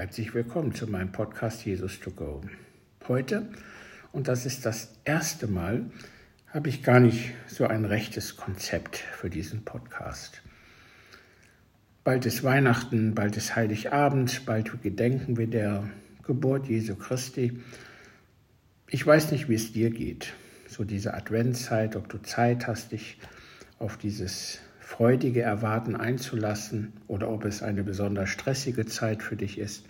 Herzlich willkommen zu meinem Podcast Jesus to Go. Heute, und das ist das erste Mal, habe ich gar nicht so ein rechtes Konzept für diesen Podcast. Bald ist Weihnachten, bald ist Heiligabend, bald gedenken wir der Geburt Jesu Christi. Ich weiß nicht, wie es dir geht, so diese Adventszeit, ob du Zeit hast, dich auf dieses freudige Erwarten einzulassen oder ob es eine besonders stressige Zeit für dich ist.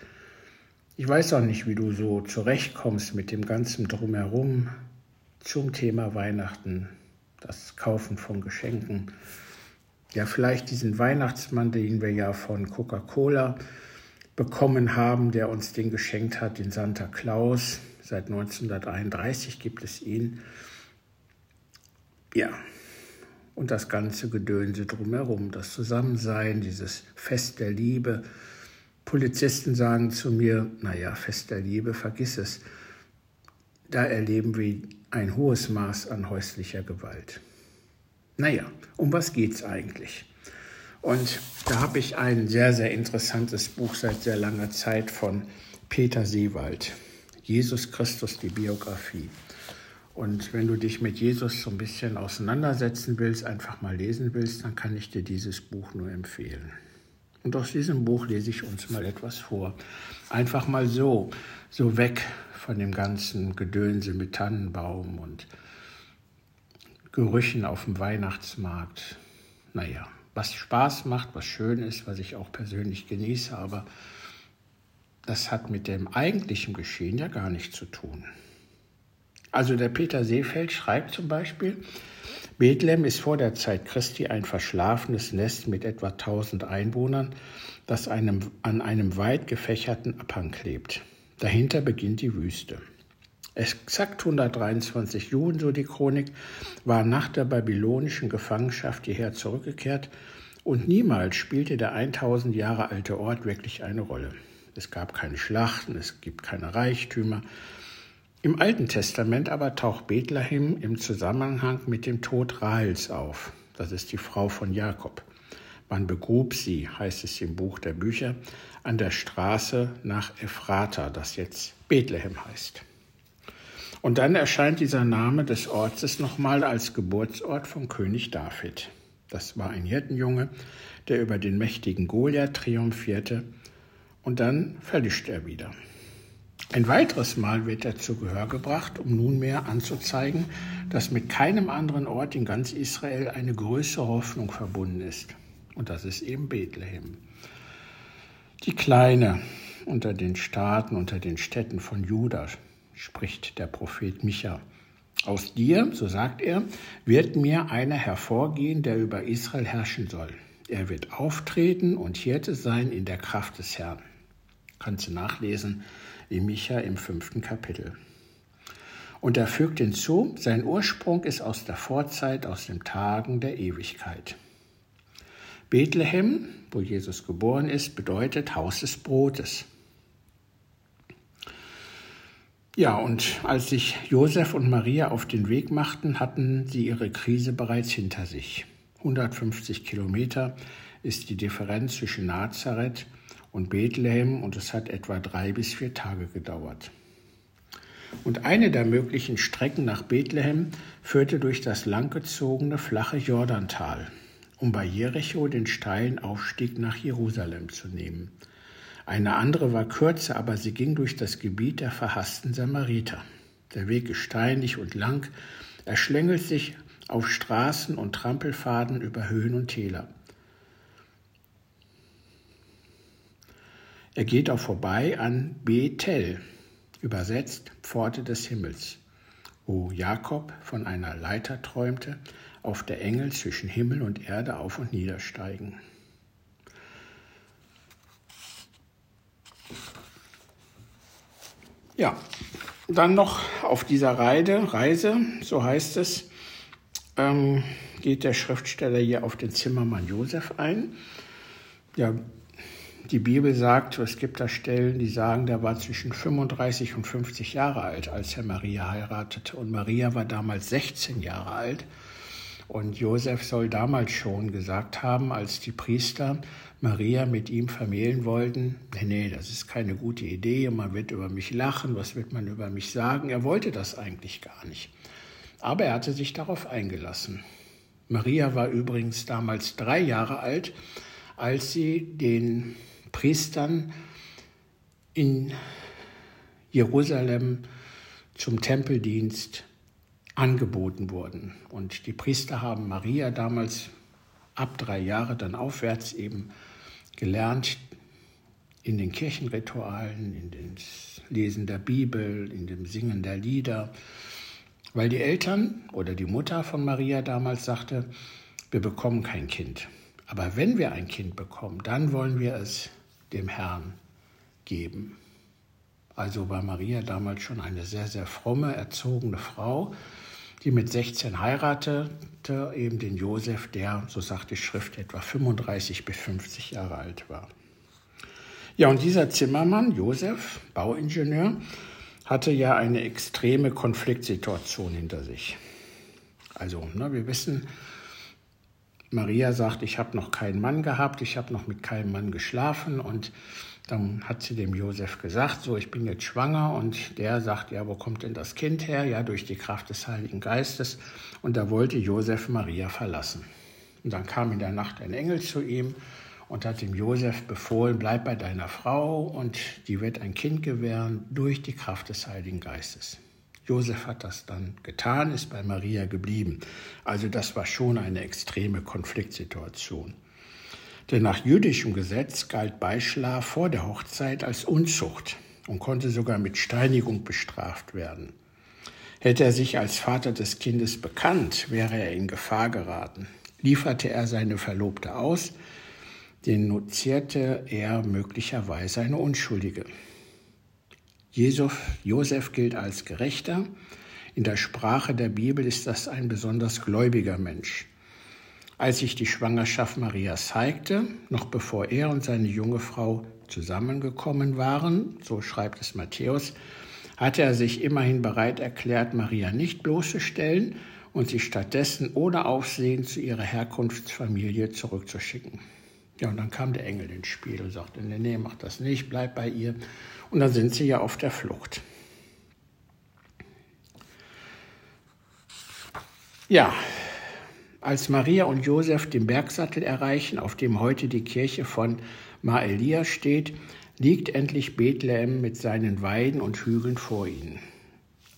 Ich weiß auch nicht, wie du so zurechtkommst mit dem ganzen Drumherum zum Thema Weihnachten, das Kaufen von Geschenken. Ja, vielleicht diesen Weihnachtsmann, den wir ja von Coca-Cola bekommen haben, der uns den geschenkt hat, den Santa Claus. Seit 1931 gibt es ihn. Ja, und das ganze Gedönse drumherum, das Zusammensein, dieses Fest der Liebe. Polizisten sagen zu mir, naja, Fest der Liebe, vergiss es. Da erleben wir ein hohes Maß an häuslicher Gewalt. Naja, um was geht's eigentlich? Und da habe ich ein sehr, sehr interessantes Buch seit sehr langer Zeit von Peter Seewald. Jesus Christus, die Biografie. Und wenn du dich mit Jesus so ein bisschen auseinandersetzen willst, einfach mal lesen willst, dann kann ich dir dieses Buch nur empfehlen. Und aus diesem Buch lese ich uns mal etwas vor. Einfach mal so, so weg von dem ganzen Gedönse mit Tannenbaum und Gerüchen auf dem Weihnachtsmarkt. Naja, was Spaß macht, was schön ist, was ich auch persönlich genieße, aber das hat mit dem eigentlichen Geschehen ja gar nichts zu tun. Also der Peter Seefeld schreibt zum Beispiel, Bethlehem ist vor der Zeit Christi ein verschlafenes Nest mit etwa 1000 Einwohnern, das einem, an einem weit gefächerten Abhang klebt. Dahinter beginnt die Wüste. Exakt 123 Juden, so die Chronik, waren nach der babylonischen Gefangenschaft hierher zurückgekehrt und niemals spielte der 1000 Jahre alte Ort wirklich eine Rolle. Es gab keine Schlachten, es gibt keine Reichtümer, im Alten Testament aber taucht Bethlehem im Zusammenhang mit dem Tod Rahels auf. Das ist die Frau von Jakob. Man begrub sie, heißt es im Buch der Bücher, an der Straße nach Ephrata, das jetzt Bethlehem heißt. Und dann erscheint dieser Name des Ortes nochmal als Geburtsort von König David. Das war ein Hirtenjunge, der über den mächtigen Goliath triumphierte, und dann verlischt er wieder. Ein weiteres Mal wird er zu Gehör gebracht, um nunmehr anzuzeigen, dass mit keinem anderen Ort in ganz Israel eine größere Hoffnung verbunden ist. Und das ist eben Bethlehem. Die Kleine unter den Staaten, unter den Städten von Juda, spricht der Prophet Micha. Aus dir, so sagt er, wird mir einer hervorgehen, der über Israel herrschen soll. Er wird auftreten und Hirte sein in der Kraft des Herrn. Kannst du nachlesen in Micha im fünften Kapitel. Und er fügt hinzu, sein Ursprung ist aus der Vorzeit, aus den Tagen der Ewigkeit. Bethlehem, wo Jesus geboren ist, bedeutet Haus des Brotes. Ja, und als sich Josef und Maria auf den Weg machten, hatten sie ihre Krise bereits hinter sich. 150 Kilometer ist die Differenz zwischen Nazareth und Bethlehem und es hat etwa drei bis vier Tage gedauert. Und eine der möglichen Strecken nach Bethlehem führte durch das langgezogene flache Jordantal, um bei Jericho den steilen Aufstieg nach Jerusalem zu nehmen. Eine andere war kürzer, aber sie ging durch das Gebiet der verhassten Samariter. Der Weg ist steinig und lang, er schlängelt sich auf Straßen und Trampelfaden über Höhen und Täler. Er geht auch vorbei an Bethel, übersetzt Pforte des Himmels, wo Jakob von einer Leiter träumte, auf der Engel zwischen Himmel und Erde auf und niedersteigen. Ja, dann noch auf dieser Reide, Reise, so heißt es, ähm, geht der Schriftsteller hier auf den Zimmermann Josef ein. Ja, die Bibel sagt, es gibt da Stellen, die sagen, der war zwischen 35 und 50 Jahre alt, als er Maria heiratete. Und Maria war damals 16 Jahre alt. Und Josef soll damals schon gesagt haben, als die Priester Maria mit ihm vermählen wollten, nee, nee, das ist keine gute Idee, man wird über mich lachen, was wird man über mich sagen? Er wollte das eigentlich gar nicht. Aber er hatte sich darauf eingelassen. Maria war übrigens damals drei Jahre alt, als sie den Priestern in Jerusalem zum Tempeldienst angeboten wurden. Und die Priester haben Maria damals ab drei Jahre dann aufwärts eben gelernt, in den Kirchenritualen, in dem Lesen der Bibel, in dem Singen der Lieder, weil die Eltern oder die Mutter von Maria damals sagte, wir bekommen kein Kind. Aber wenn wir ein Kind bekommen, dann wollen wir es dem Herrn geben. Also war Maria damals schon eine sehr, sehr fromme, erzogene Frau, die mit 16 heiratete, eben den Josef, der, so sagt die Schrift, etwa 35 bis 50 Jahre alt war. Ja, und dieser Zimmermann, Josef, Bauingenieur, hatte ja eine extreme Konfliktsituation hinter sich. Also, ne, wir wissen, Maria sagt, ich habe noch keinen Mann gehabt, ich habe noch mit keinem Mann geschlafen und dann hat sie dem Josef gesagt, so, ich bin jetzt schwanger und der sagt, ja, wo kommt denn das Kind her? Ja, durch die Kraft des Heiligen Geistes. Und da wollte Josef Maria verlassen. Und dann kam in der Nacht ein Engel zu ihm und hat dem Josef befohlen, bleib bei deiner Frau und die wird ein Kind gewähren durch die Kraft des Heiligen Geistes. Josef hat das dann getan, ist bei Maria geblieben. Also das war schon eine extreme Konfliktsituation. Denn nach jüdischem Gesetz galt Beischlaf vor der Hochzeit als Unzucht und konnte sogar mit Steinigung bestraft werden. Hätte er sich als Vater des Kindes bekannt, wäre er in Gefahr geraten. Lieferte er seine Verlobte aus, denunzierte er möglicherweise eine Unschuldige. Josef gilt als Gerechter. In der Sprache der Bibel ist das ein besonders gläubiger Mensch. Als sich die Schwangerschaft Marias zeigte, noch bevor er und seine junge Frau zusammengekommen waren, so schreibt es Matthäus, hatte er sich immerhin bereit erklärt, Maria nicht bloßzustellen und sie stattdessen ohne Aufsehen zu ihrer Herkunftsfamilie zurückzuschicken. Ja, und dann kam der Engel ins Spiel und sagte, nee, nee, mach das nicht, bleib bei ihr. Und dann sind sie ja auf der Flucht. Ja, als Maria und Josef den Bergsattel erreichen, auf dem heute die Kirche von Maelia steht, liegt endlich Bethlehem mit seinen Weiden und Hügeln vor ihnen.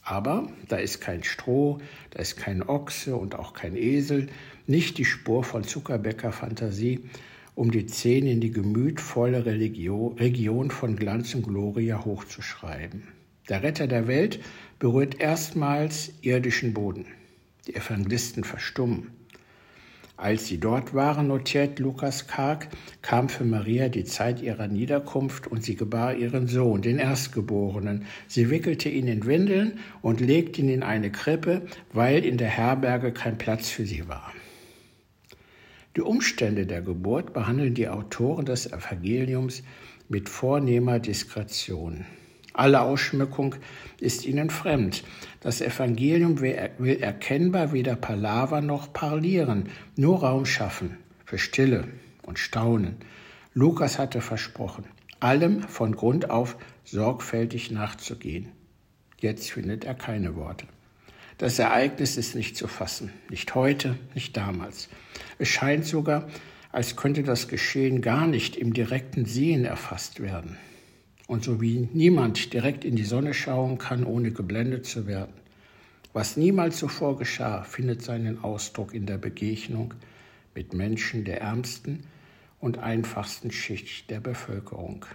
Aber da ist kein Stroh, da ist kein Ochse und auch kein Esel, nicht die Spur von Zuckerbäcker Fantasie, um die Zehn in die gemütvolle Religion, Region von Glanz und Gloria hochzuschreiben. Der Retter der Welt berührt erstmals irdischen Boden. Die Evangelisten verstummen. Als sie dort waren, notiert Lukas Karg, kam für Maria die Zeit ihrer Niederkunft und sie gebar ihren Sohn, den Erstgeborenen. Sie wickelte ihn in Windeln und legte ihn in eine Krippe, weil in der Herberge kein Platz für sie war. Die Umstände der Geburt behandeln die Autoren des Evangeliums mit vornehmer Diskretion. Alle Ausschmückung ist ihnen fremd. Das Evangelium will erkennbar weder Palaver noch parlieren, nur Raum schaffen für Stille und Staunen. Lukas hatte versprochen, allem von Grund auf sorgfältig nachzugehen. Jetzt findet er keine Worte. Das Ereignis ist nicht zu fassen, nicht heute, nicht damals. Es scheint sogar, als könnte das Geschehen gar nicht im direkten Sehen erfasst werden. Und so wie niemand direkt in die Sonne schauen kann, ohne geblendet zu werden. Was niemals zuvor geschah, findet seinen Ausdruck in der Begegnung mit Menschen der ärmsten und einfachsten Schicht der Bevölkerung.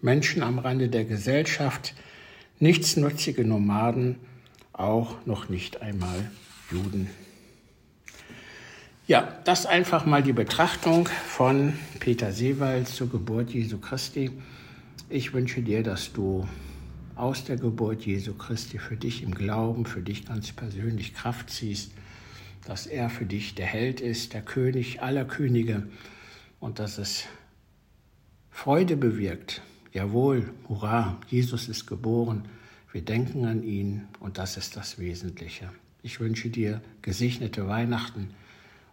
Menschen am Rande der Gesellschaft, nichtsnutzige Nomaden, auch noch nicht einmal Juden. Ja, das einfach mal die Betrachtung von Peter Seewald zur Geburt Jesu Christi. Ich wünsche dir, dass du aus der Geburt Jesu Christi für dich im Glauben, für dich ganz persönlich Kraft ziehst, dass er für dich der Held ist, der König aller Könige und dass es Freude bewirkt. Jawohl, hurra, Jesus ist geboren wir denken an ihn und das ist das Wesentliche. Ich wünsche dir gesegnete Weihnachten,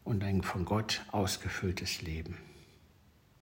und ein von Gott ausgefülltes Leben.